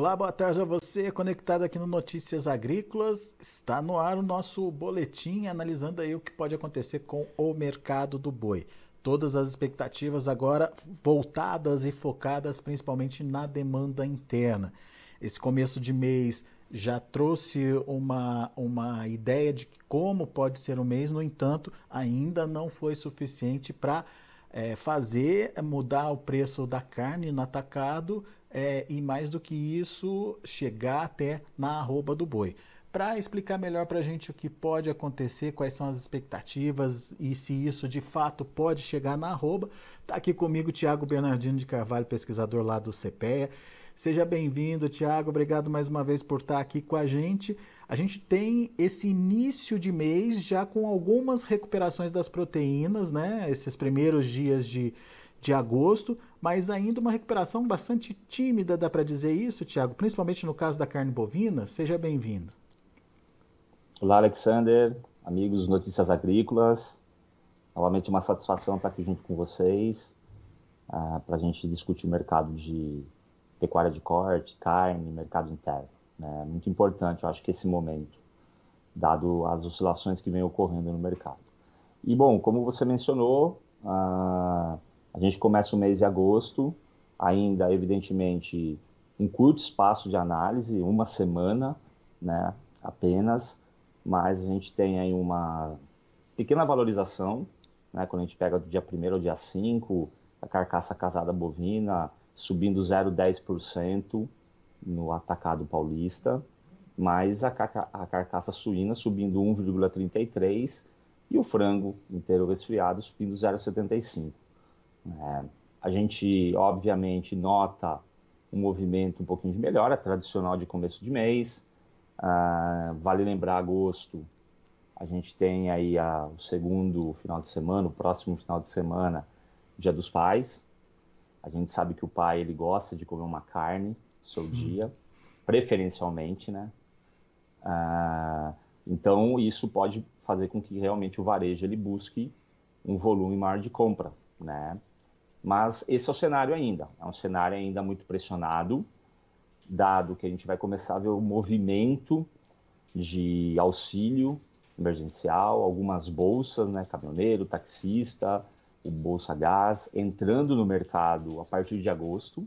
Olá, boa tarde a você, conectado aqui no Notícias Agrícolas. Está no ar o nosso boletim analisando aí o que pode acontecer com o mercado do boi. Todas as expectativas agora voltadas e focadas principalmente na demanda interna. Esse começo de mês já trouxe uma, uma ideia de como pode ser o mês, no entanto, ainda não foi suficiente para é, fazer mudar o preço da carne no atacado é, e mais do que isso, chegar até na arroba do boi. Para explicar melhor para a gente o que pode acontecer, quais são as expectativas e se isso de fato pode chegar na arroba, está aqui comigo Tiago Bernardino de Carvalho, pesquisador lá do CPEA. Seja bem-vindo, Tiago. Obrigado mais uma vez por estar aqui com a gente. A gente tem esse início de mês já com algumas recuperações das proteínas, né? Esses primeiros dias de, de agosto, mas ainda uma recuperação bastante tímida, dá para dizer isso, Tiago, principalmente no caso da carne bovina. Seja bem-vindo. Olá, Alexander, amigos Notícias Agrícolas. Novamente uma satisfação estar aqui junto com vocês uh, ah, para a gente discutir o mercado de pecuária de corte, carne, mercado interno. Né? Muito importante, eu acho que esse momento, dado as oscilações que vem ocorrendo no mercado. E bom, como você mencionou, uh, a gente começa o mês de agosto, ainda, evidentemente, um curto espaço de análise, uma semana, né, apenas, mas a gente tem aí uma pequena valorização, né, quando a gente pega do dia 1 ao dia 5, a carcaça casada bovina subindo 0,10% no atacado paulista, mas a, car a carcaça suína subindo 1,33% e o frango inteiro resfriado subindo 0,75%. É, a gente, obviamente, nota um movimento um pouquinho de melhora, tradicional de começo de mês. Uh, vale lembrar, agosto, a gente tem aí a, o segundo final de semana, o próximo final de semana, Dia dos Pais. A gente sabe que o pai ele gosta de comer uma carne seu hum. dia, preferencialmente, né? Uh, então isso pode fazer com que realmente o varejo ele busque um volume maior de compra, né? Mas esse é o cenário ainda. É um cenário ainda muito pressionado, dado que a gente vai começar a ver o movimento de auxílio emergencial, algumas bolsas, né, caminhoneiro, taxista, o Bolsa Gás, entrando no mercado a partir de agosto,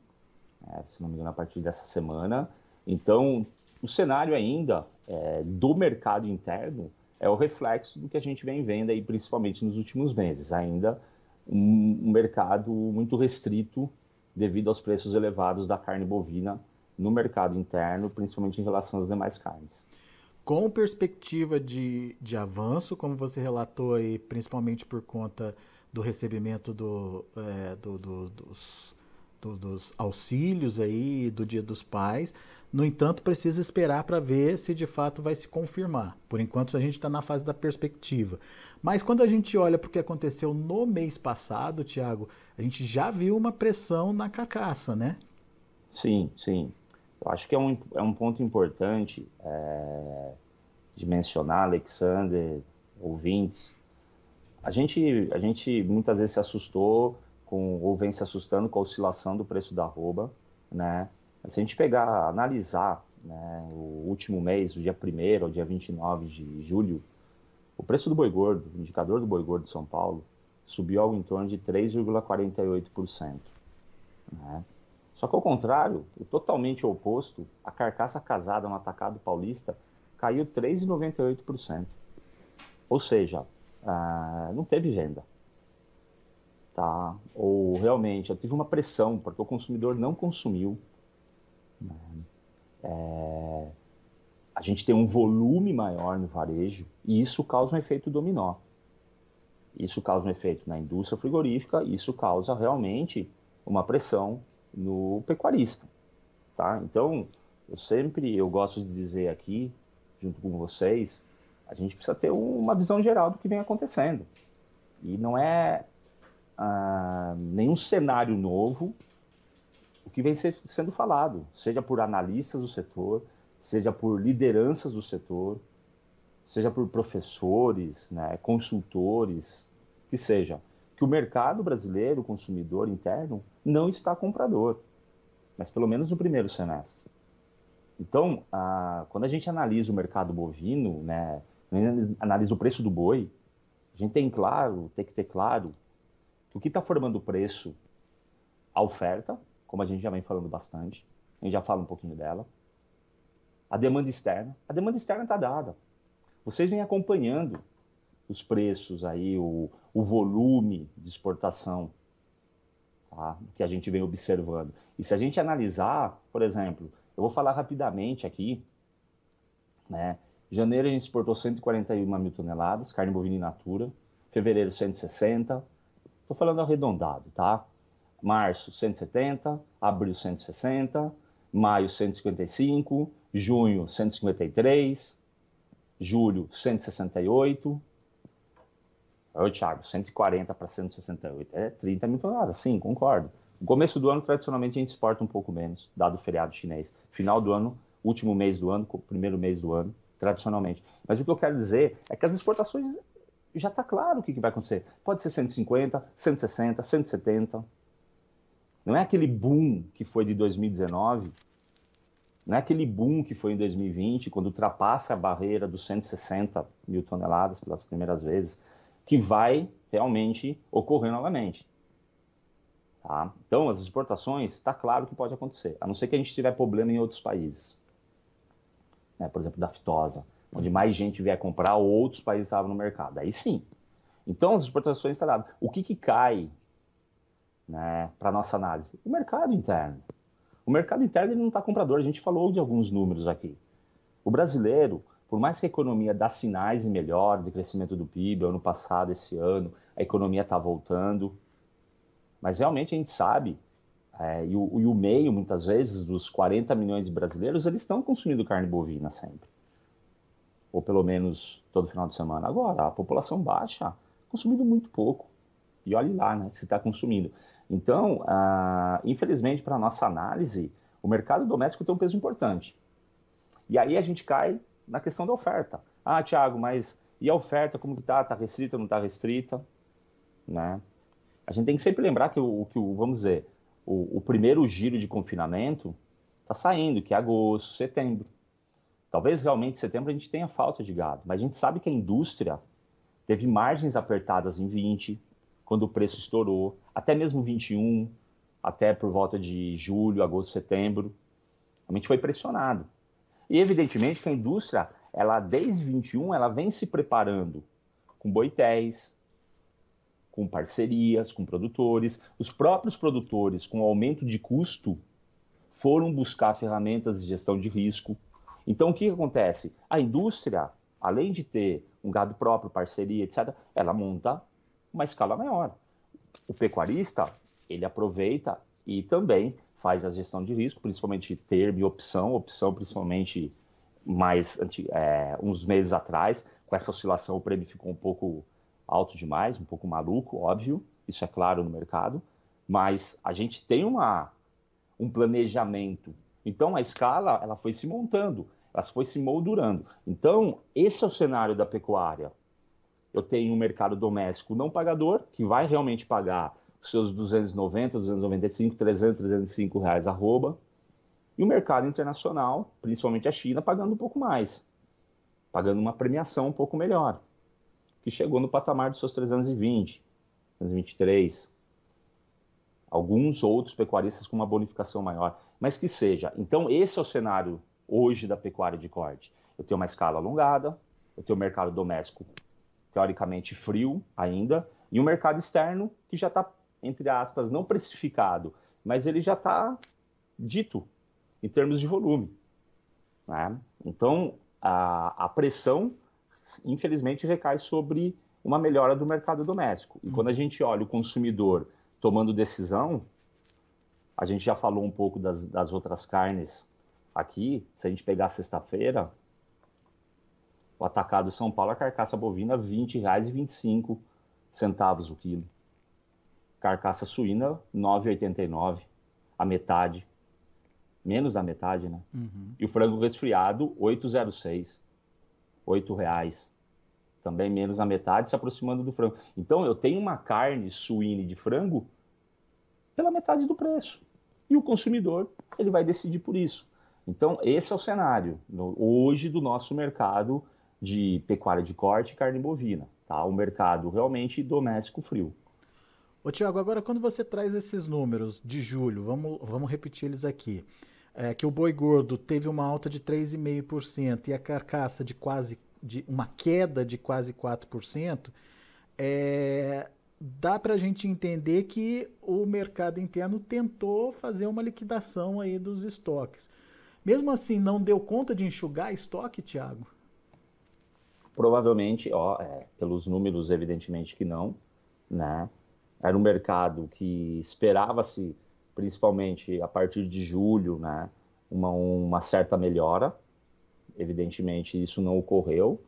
é, se não me engano, a partir dessa semana. Então, o cenário ainda é, do mercado interno é o reflexo do que a gente vem vendo aí, principalmente nos últimos meses. Ainda um, um mercado muito restrito devido aos preços elevados da carne bovina no mercado interno, principalmente em relação às demais carnes. Com perspectiva de, de avanço, como você relatou aí, principalmente por conta do recebimento do, é, do, do, dos, do, dos auxílios aí do Dia dos Pais, no entanto, precisa esperar para ver se de fato vai se confirmar. Por enquanto, a gente está na fase da perspectiva. Mas quando a gente olha para o que aconteceu no mês passado, Tiago, a gente já viu uma pressão na carcaça, né? Sim, sim. Eu acho que é um, é um ponto importante é, de mencionar, Alexander, ouvintes. A gente, a gente muitas vezes se assustou com, ou vem se assustando com a oscilação do preço da arroba, né? Se a gente pegar, analisar né, o último mês, do dia 1 ao dia 29 de julho, o preço do boi gordo, o indicador do boi gordo de São Paulo, subiu algo em torno de 3,48%. Né? Só que ao contrário, o totalmente oposto, a carcaça casada no atacado paulista caiu 3,98%. Ou seja, ah, não teve venda. Tá? Ou realmente, tive uma pressão, porque o consumidor não consumiu. Né? É, gente tem um volume maior no varejo e isso causa um efeito dominó. Isso causa um efeito na indústria frigorífica, isso causa realmente uma pressão no pecuarista, tá? Então, eu sempre eu gosto de dizer aqui, junto com vocês, a gente precisa ter uma visão geral do que vem acontecendo. E não é nenhum cenário novo o que vem ser, sendo falado, seja por analistas do setor, seja por lideranças do setor, seja por professores, né, consultores, que seja, que o mercado brasileiro, o consumidor interno, não está comprador, mas pelo menos no primeiro semestre. Então, a, quando a gente analisa o mercado bovino, né, analisa o preço do boi, a gente tem claro, tem que ter claro o que está formando o preço, a oferta, como a gente já vem falando bastante, a gente já fala um pouquinho dela, a demanda externa. A demanda externa está dada. Vocês vêm acompanhando os preços aí, o, o volume de exportação tá? que a gente vem observando. E se a gente analisar, por exemplo, eu vou falar rapidamente aqui, né? Janeiro a gente exportou 141 mil toneladas, carne bovina in natura. Fevereiro 160. Estou falando arredondado, tá? Março 170, abril 160, maio 155, junho 153, julho 168. Ô, Thiago, 140 para 168. É 30 mil toneladas, sim, concordo. No começo do ano, tradicionalmente, a gente exporta um pouco menos, dado o feriado chinês. Final do ano, último mês do ano, primeiro mês do ano, tradicionalmente. Mas o que eu quero dizer é que as exportações já está claro o que, que vai acontecer. Pode ser 150, 160, 170. Não é aquele boom que foi de 2019 não é aquele boom que foi em 2020, quando ultrapassa a barreira dos 160 mil toneladas pelas primeiras vezes, que vai realmente ocorrer novamente. Tá? Então, as exportações, está claro que pode acontecer, a não ser que a gente tiver problema em outros países. Né? Por exemplo, da fitosa, onde mais gente vier comprar ou outros países estavam no mercado. Aí sim. Então, as exportações estão dadas. O que, que cai né, para nossa análise? O mercado interno. O mercado interno ele não está comprador, a gente falou de alguns números aqui. O brasileiro, por mais que a economia dá sinais e melhor de crescimento do PIB, ano passado, esse ano, a economia está voltando, mas realmente a gente sabe, é, e, o, e, o, meio, muitas vezes, dos 40 milhões de brasileiros, eles estão consumindo carne bovina sempre. Ou pelo menos todo final de semana. Agora, a população baixa, consumindo muito pouco. E olhe lá, né, se está consumindo. Então, ah, infelizmente, para a nossa análise, o mercado doméstico tem um peso importante. E aí a gente cai na questão da oferta. Ah, Tiago, mas e a oferta, como está? Está restrita, não está restrita? Né? A gente tem que sempre lembrar que o, que o vamos dizer, o, o primeiro giro de confinamento está saindo, que é agosto, setembro. Talvez realmente em setembro a gente tenha falta de gado, mas a gente sabe que a indústria teve margens apertadas em 20, quando o preço estourou, até mesmo 21, até por volta de julho, agosto, setembro, realmente foi pressionado. E evidentemente que a indústria, ela desde 21, ela vem se preparando com boitéis, com parcerias, com produtores. Os próprios produtores, com aumento de custo, foram buscar ferramentas de gestão de risco. Então, o que acontece? A indústria, além de ter um gado próprio, parceria, etc., ela monta uma escala maior. O pecuarista, ele aproveita e também faz a gestão de risco, principalmente termo e opção, opção principalmente mais é, uns meses atrás, com essa oscilação o prêmio ficou um pouco alto demais, um pouco maluco, óbvio, isso é claro no mercado, mas a gente tem uma, um planejamento. Então a escala ela foi se montando, ela foi se moldurando. Então esse é o cenário da pecuária eu tenho um mercado doméstico não pagador, que vai realmente pagar os seus 290, 295, 300, 305 reais arroba, e o mercado internacional, principalmente a China, pagando um pouco mais, pagando uma premiação um pouco melhor, que chegou no patamar dos seus 320, 323. Alguns outros pecuaristas com uma bonificação maior, mas que seja. Então, esse é o cenário hoje da pecuária de corte. Eu tenho uma escala alongada, eu tenho o mercado doméstico teoricamente frio ainda, e um mercado externo que já está, entre aspas, não precificado, mas ele já está dito em termos de volume. Né? Então, a, a pressão, infelizmente, recai sobre uma melhora do mercado doméstico. E quando a gente olha o consumidor tomando decisão, a gente já falou um pouco das, das outras carnes aqui. Se a gente pegar sexta-feira, o atacado São Paulo, a carcaça bovina, R$ 20,25 centavos o quilo. Carcaça suína, R$ 9,89, a metade. Menos da metade, né? Uhum. E o frango resfriado, 8,06. R$ reais. Também menos da metade, se aproximando do frango. Então, eu tenho uma carne suína de frango pela metade do preço. E o consumidor, ele vai decidir por isso. Então, esse é o cenário hoje do nosso mercado de pecuária de corte e carne bovina. Tá? O mercado realmente doméstico frio. Ô Tiago, agora quando você traz esses números de julho, vamos, vamos repetir eles aqui. É, que o boi gordo teve uma alta de 3,5% e a carcaça de quase de uma queda de quase 4%, é, dá para a gente entender que o mercado interno tentou fazer uma liquidação aí dos estoques. Mesmo assim, não deu conta de enxugar estoque, Tiago? Provavelmente, ó, é, pelos números, evidentemente que não, né? Era um mercado que esperava-se, principalmente a partir de julho, né, uma, uma certa melhora. Evidentemente, isso não ocorreu.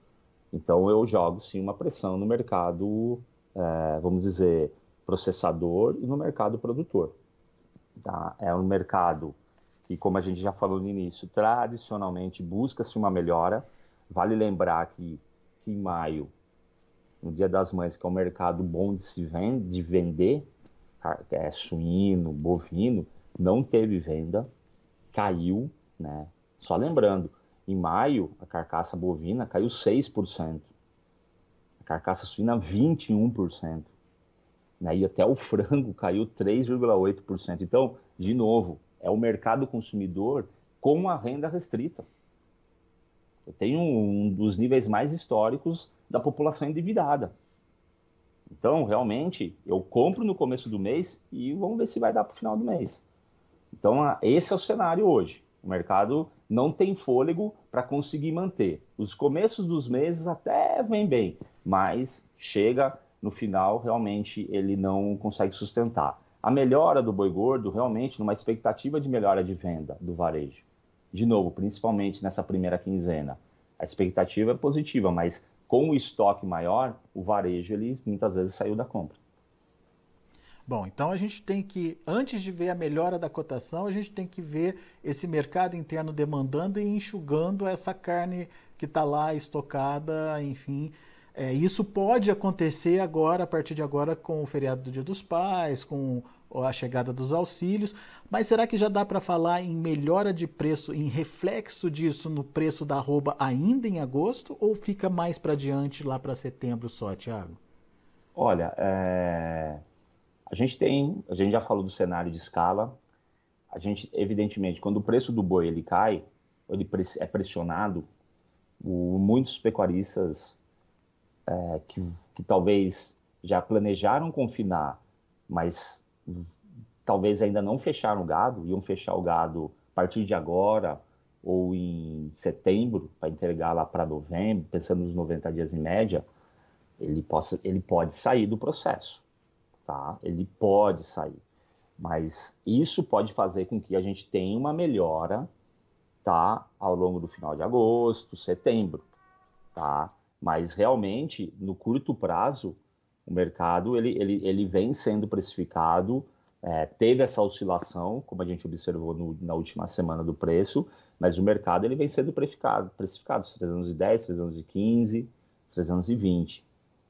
Então, eu jogo sim uma pressão no mercado, é, vamos dizer, processador e no mercado produtor. Tá? É um mercado que, como a gente já falou no início, tradicionalmente busca-se uma melhora. Vale lembrar que que em maio, no Dia das Mães, que é um mercado bom de se vende, de vender, é suíno, bovino, não teve venda, caiu, né? Só lembrando, em maio a carcaça bovina caiu 6%, a carcaça suína 21%, né? e até o frango caiu 3,8%. Então, de novo, é o mercado consumidor com a renda restrita. Eu tenho um dos níveis mais históricos da população endividada. Então, realmente, eu compro no começo do mês e vamos ver se vai dar para o final do mês. Então, esse é o cenário hoje. O mercado não tem fôlego para conseguir manter. Os começos dos meses até vem bem, mas chega no final, realmente, ele não consegue sustentar. A melhora do boi gordo, realmente, numa expectativa de melhora de venda do varejo de novo, principalmente nessa primeira quinzena, a expectativa é positiva, mas com o estoque maior, o varejo ele muitas vezes saiu da compra. Bom, então a gente tem que, antes de ver a melhora da cotação, a gente tem que ver esse mercado interno demandando e enxugando essa carne que está lá estocada, enfim. É, isso pode acontecer agora, a partir de agora, com o feriado do Dia dos Pais, com a chegada dos auxílios, mas será que já dá para falar em melhora de preço, em reflexo disso no preço da arroba ainda em agosto, ou fica mais para diante lá para setembro só, Tiago? Olha, é... a gente tem, a gente já falou do cenário de escala, a gente, evidentemente, quando o preço do boi ele cai, ele é pressionado, o, muitos pecuaristas é, que, que talvez já planejaram confinar, mas talvez ainda não fecharam o gado, iam fechar o gado a partir de agora ou em setembro para entregar lá para novembro, pensando nos 90 dias em média, ele, possa, ele pode sair do processo, tá? Ele pode sair, mas isso pode fazer com que a gente tenha uma melhora, tá? Ao longo do final de agosto, setembro, tá? Mas realmente, no curto prazo, o mercado ele, ele, ele vem sendo precificado, é, teve essa oscilação, como a gente observou no, na última semana do preço, mas o mercado ele vem sendo precificado, precificado 310, 315, 320,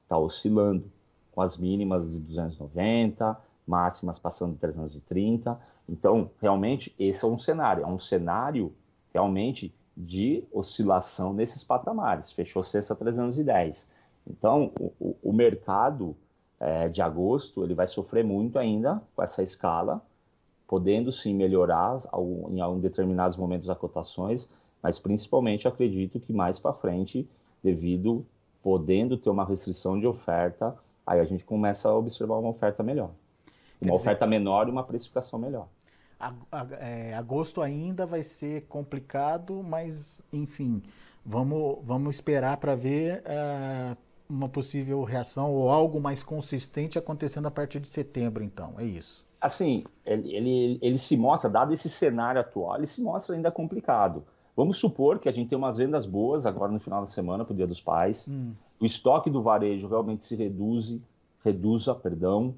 está oscilando, com as mínimas de 290, máximas passando de 330. Então, realmente, esse é um cenário, é um cenário realmente de oscilação nesses patamares. Fechou sexta 310. Então, o, o mercado é, de agosto ele vai sofrer muito ainda com essa escala, podendo sim melhorar ao, em, em determinados momentos as cotações, mas principalmente acredito que mais para frente, devido podendo ter uma restrição de oferta, aí a gente começa a observar uma oferta melhor. Uma dizer, oferta menor e uma precificação melhor. É, agosto ainda vai ser complicado, mas enfim, Vamos, vamos esperar para ver uh, uma possível reação ou algo mais consistente acontecendo a partir de setembro, então. É isso. Assim, ele, ele, ele se mostra, dado esse cenário atual, ele se mostra ainda complicado. Vamos supor que a gente tem umas vendas boas agora no final da semana para o Dia dos Pais. Hum. O estoque do varejo realmente se reduz, reduza, perdão.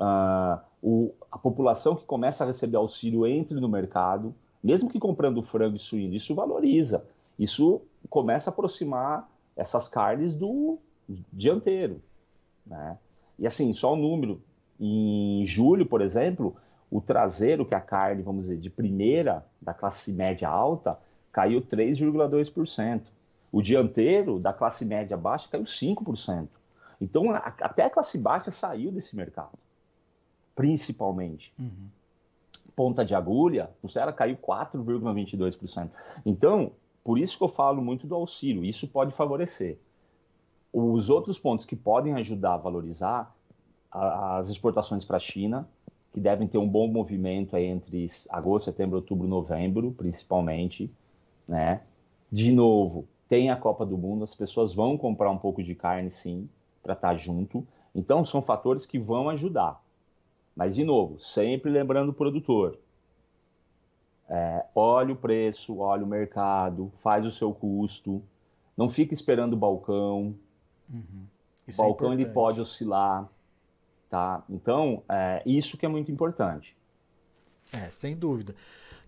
Uh, o, a população que começa a receber auxílio entre no mercado, mesmo que comprando frango e suíno, isso valoriza. Isso começa a aproximar essas carnes do dianteiro. Né? E assim, só o número. Em julho, por exemplo, o traseiro, que é a carne, vamos dizer, de primeira, da classe média alta, caiu 3,2%. O dianteiro, da classe média baixa, caiu 5%. Então, a, até a classe baixa saiu desse mercado, principalmente. Uhum. Ponta de agulha, o Ceará caiu 4,22%. Então, por isso que eu falo muito do auxílio, isso pode favorecer. Os outros pontos que podem ajudar a valorizar as exportações para a China, que devem ter um bom movimento entre agosto, setembro, outubro, novembro, principalmente, né? De novo, tem a Copa do Mundo, as pessoas vão comprar um pouco de carne, sim, para estar tá junto. Então, são fatores que vão ajudar. Mas, de novo, sempre lembrando o produtor. É, olha o preço, olha o mercado, faz o seu custo, não fica esperando o balcão. Uhum. O é balcão é ele pode oscilar, tá? Então, é, isso que é muito importante. É, sem dúvida.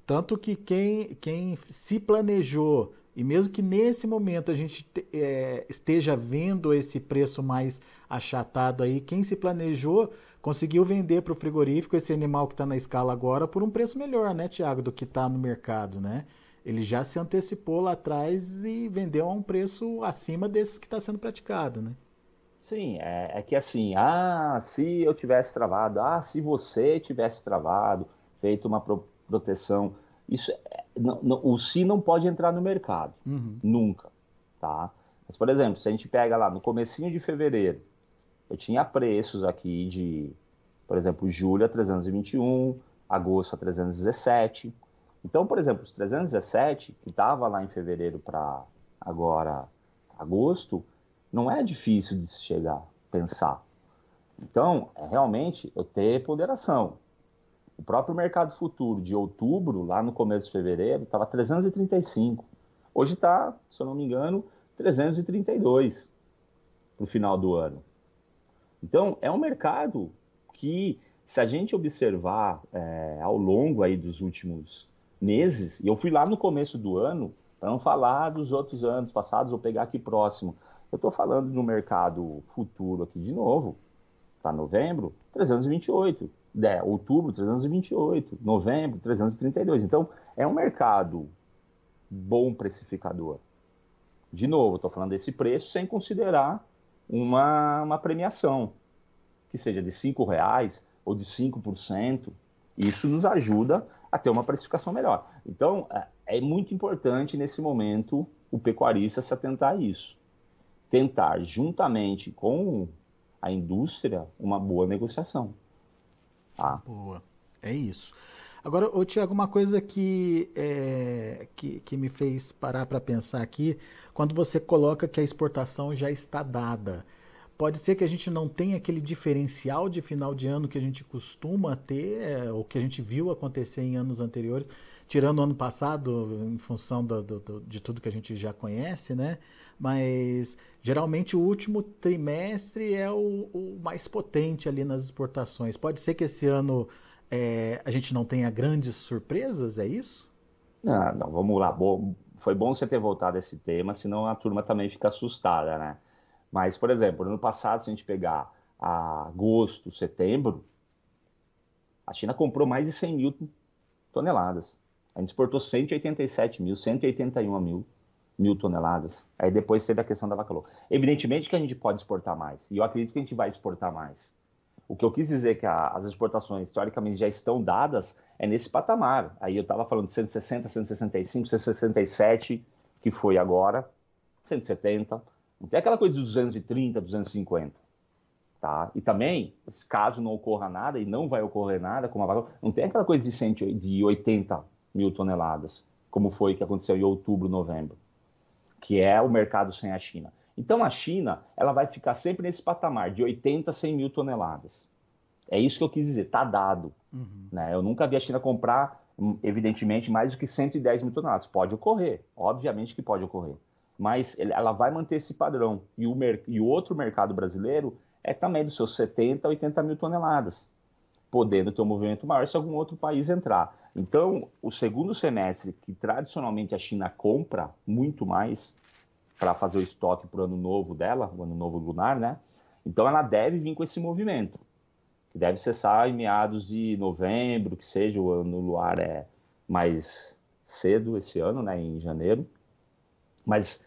Tanto que quem, quem se planejou, e mesmo que nesse momento a gente é, esteja vendo esse preço mais achatado aí, quem se planejou conseguiu vender para o frigorífico esse animal que está na escala agora por um preço melhor, né, Tiago, do que está no mercado, né? Ele já se antecipou lá atrás e vendeu a um preço acima desse que está sendo praticado, né? Sim, é, é, que assim, ah, se eu tivesse travado, ah, se você tivesse travado, feito uma pro, proteção, isso, é, não, não, o se não pode entrar no mercado, uhum. nunca, tá? Mas, por exemplo, se a gente pega lá no comecinho de fevereiro, eu tinha preços aqui de, por exemplo, julho a 321, agosto a 317. Então, por exemplo, os 317, que estava lá em fevereiro para agora agosto, não é difícil de se chegar, pensar. Então, é realmente eu ter ponderação. O próprio mercado futuro de outubro, lá no começo de fevereiro, estava 335. Hoje está, se eu não me engano, 332 no final do ano. Então, é um mercado que, se a gente observar é, ao longo aí dos últimos meses, e eu fui lá no começo do ano, para não falar dos outros anos passados ou pegar aqui próximo, eu estou falando no mercado futuro aqui de novo, para novembro, 328, é, outubro, 328, novembro, 332. Então, é um mercado bom precificador. De novo, estou falando desse preço sem considerar uma, uma premiação, que seja de R$ reais ou de 5%. Isso nos ajuda a ter uma precificação melhor. Então, é, é muito importante nesse momento o pecuarista se atentar a isso. Tentar, juntamente com a indústria, uma boa negociação. Tá? Boa. É isso. Agora, ô, Tiago, uma coisa que, é, que, que me fez parar para pensar aqui, quando você coloca que a exportação já está dada, pode ser que a gente não tenha aquele diferencial de final de ano que a gente costuma ter, é, ou que a gente viu acontecer em anos anteriores, tirando o ano passado, em função do, do, do, de tudo que a gente já conhece, né? Mas geralmente o último trimestre é o, o mais potente ali nas exportações. Pode ser que esse ano é, a gente não tenha grandes surpresas, é isso? Não, não vamos lá. Bom, foi bom você ter voltado a esse tema, senão a turma também fica assustada, né? Mas, por exemplo, no ano passado, se a gente pegar agosto, setembro, a China comprou mais de 100 mil toneladas. A gente exportou 187 mil, 181 mil, mil toneladas. Aí depois teve a questão da vaca louca. Evidentemente que a gente pode exportar mais. E eu acredito que a gente vai exportar mais. O que eu quis dizer que a, as exportações historicamente já estão dadas é nesse patamar. Aí eu estava falando de 160, 165, 167, que foi agora, 170. Não tem aquela coisa de 230, 250. Tá? E também, caso não ocorra nada, e não vai ocorrer nada, como a não tem aquela coisa de, 180 mil toneladas, como foi que aconteceu em outubro, novembro. que é o mercado sem a China. Então a China ela vai ficar sempre nesse patamar de 80 a 100 mil toneladas. É isso que eu quis dizer, está dado. Uhum. Né? Eu nunca vi a China comprar, hum, evidentemente, mais do que 110 mil toneladas. Pode ocorrer, obviamente que pode ocorrer. Mas ela vai manter esse padrão. E o, e o outro mercado brasileiro é também dos seus 70 a 80 mil toneladas, podendo ter um movimento maior se algum outro país entrar. Então, o segundo semestre, que tradicionalmente a China compra muito mais para fazer o estoque para o ano novo dela, o ano novo lunar, né? Então, ela deve vir com esse movimento que deve cessar em meados de novembro, que seja o ano luar é mais cedo esse ano, né, em janeiro. Mas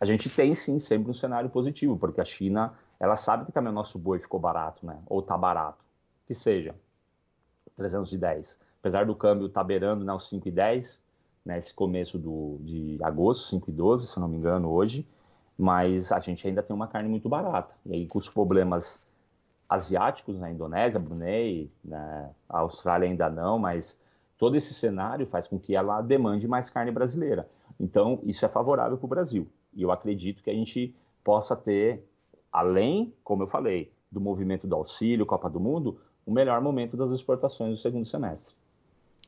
a gente tem sim sempre um cenário positivo, porque a China, ela sabe que também o nosso boi ficou barato, né, ou tá barato, que seja 310. Apesar do câmbio tá beirando né, os 5,10, né, esse começo do, de agosto, 5,12, se não me engano, hoje, mas a gente ainda tem uma carne muito barata. E aí, com os problemas asiáticos na Indonésia, Brunei, né, a Austrália ainda não, mas todo esse cenário faz com que ela demande mais carne brasileira. Então, isso é favorável para o Brasil. E eu acredito que a gente possa ter, além, como eu falei, do movimento do auxílio, Copa do Mundo, o melhor momento das exportações do segundo semestre.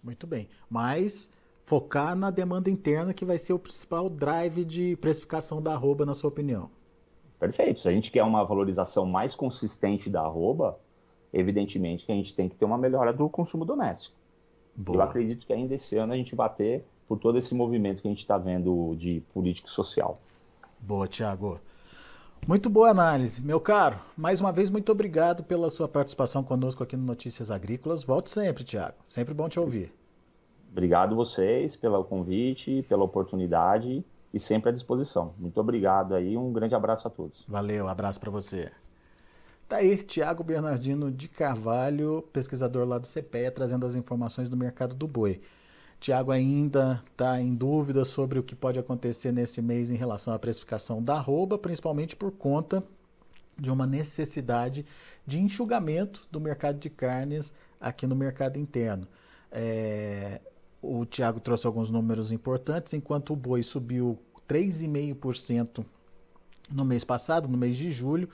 Muito bem. Mas focar na demanda interna, que vai ser o principal drive de precificação da arroba, na sua opinião. Perfeito. Se a gente quer uma valorização mais consistente da arroba, evidentemente que a gente tem que ter uma melhora do consumo doméstico. Boa. Eu acredito que ainda esse ano a gente vai ter por todo esse movimento que a gente está vendo de político social. Boa, Tiago. Muito boa análise. Meu caro, mais uma vez, muito obrigado pela sua participação conosco aqui no Notícias Agrícolas. Volte sempre, Tiago. Sempre bom te ouvir. Obrigado vocês pelo convite, pela oportunidade e sempre à disposição. Muito obrigado aí, um grande abraço a todos. Valeu, abraço para você. Tá aí, Tiago Bernardino de Carvalho, pesquisador lá do CPEA, trazendo as informações do mercado do boi. Tiago ainda está em dúvida sobre o que pode acontecer nesse mês em relação à precificação da arroba, principalmente por conta de uma necessidade de enxugamento do mercado de carnes aqui no mercado interno. É, o Tiago trouxe alguns números importantes, enquanto o boi subiu 3,5% no mês passado, no mês de julho,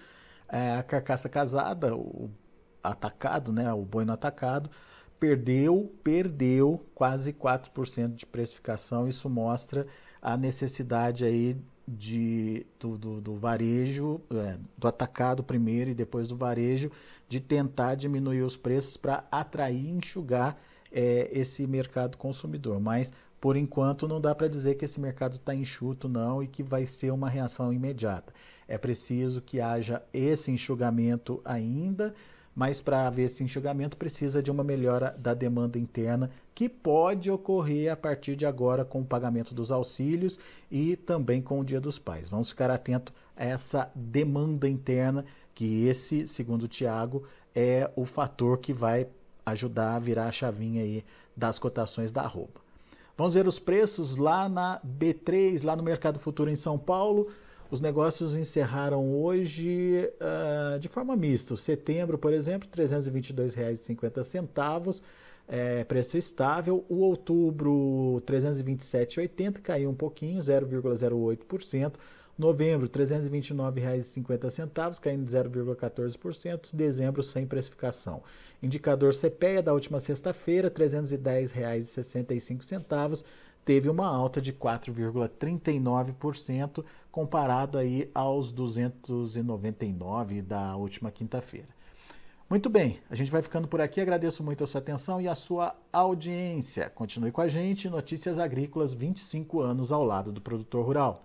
é, a carcaça casada, o atacado, né, o boi no atacado, perdeu, perdeu quase 4% de precificação. Isso mostra a necessidade aí de, do, do, do varejo, é, do atacado primeiro e depois do varejo, de tentar diminuir os preços para atrair e enxugar é, esse mercado consumidor. Mas, por enquanto, não dá para dizer que esse mercado está enxuto, não, e que vai ser uma reação imediata. É preciso que haja esse enxugamento ainda, mas para haver esse enxugamento precisa de uma melhora da demanda interna, que pode ocorrer a partir de agora com o pagamento dos auxílios e também com o Dia dos Pais. Vamos ficar atento a essa demanda interna, que esse, segundo o Tiago, é o fator que vai ajudar a virar a chavinha aí das cotações da arroba. Vamos ver os preços lá na B3, lá no Mercado Futuro em São Paulo. Os negócios encerraram hoje uh, de forma mista. Setembro, por exemplo, R$ 322,50, é, preço estável. O outubro, R$ 327,80, caiu um pouquinho, 0,08%. Novembro, R$ 329,50, caindo 0,14%. Dezembro, sem precificação. Indicador CPEA da última sexta-feira, R$ 310,65, teve uma alta de 4,39% comparado aí aos 299 da última quinta-feira. Muito bem, a gente vai ficando por aqui. Agradeço muito a sua atenção e a sua audiência. Continue com a gente. Notícias Agrícolas, 25 anos ao lado do produtor rural.